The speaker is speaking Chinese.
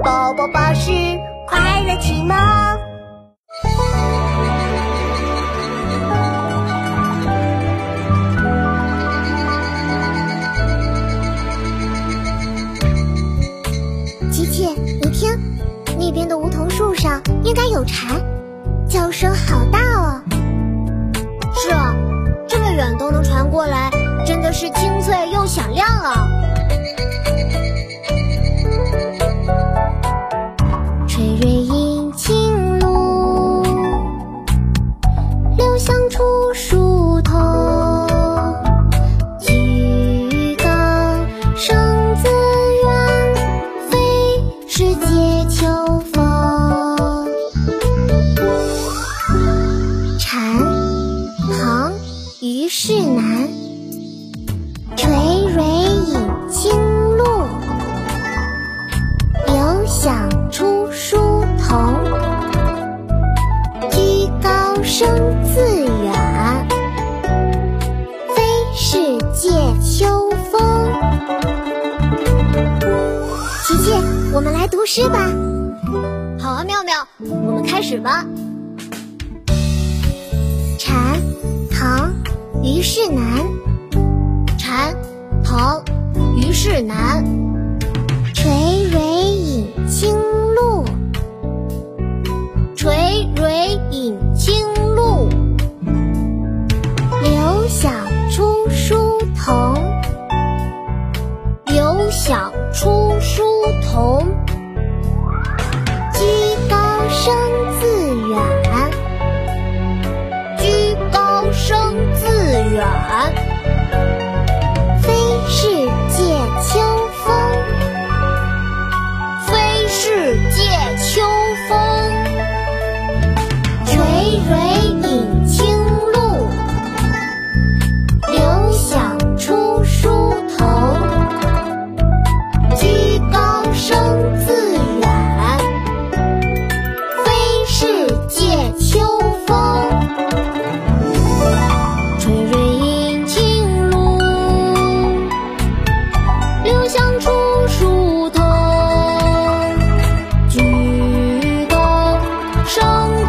宝宝巴士快乐启蒙。琪琪，你听，那边的梧桐树上应该有蝉，叫声好大哦。是啊，这么远都能传过来，真的是清脆又响亮啊。虞世南。垂蕊饮清露，流响出疏桐。居高声自远，非是藉秋风。琪琪，我们来读诗吧。好啊，妙妙，我们开始吧。世南蝉，唐虞世南，垂绥饮清露，垂绥。晚。生